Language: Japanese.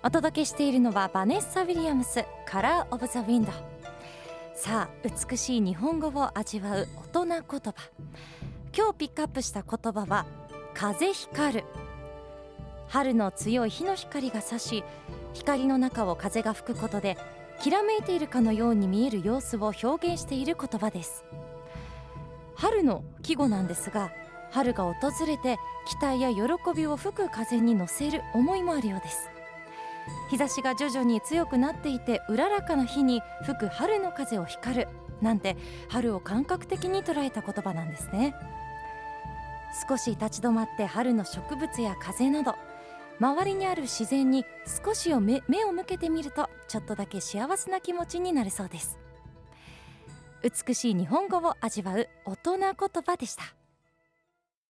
お届けしているのはバネッサ・ウィリアムスカラー・オブ・ザ・ウィンド。さあ美しい日本語を味わう大人言葉。今日ピックアップした言葉は風光る。春の強い日の光が差し光の中を風が吹くことできらめいているかのように見える様子を表現している言葉です。春の季語なんですが春が訪れて期待や喜びを吹く風に乗せる思いもあるようです。日差しが徐々に強くなっていてうららかな日に吹く春の風を光るなんて春を感覚的に捉えた言葉なんですね。少し立ち止まって春の植物や風など周りにある自然に少しを目目を向けてみるとちょっとだけ幸せな気持ちになれそうです。美しい日本語を味わう大人言葉でした。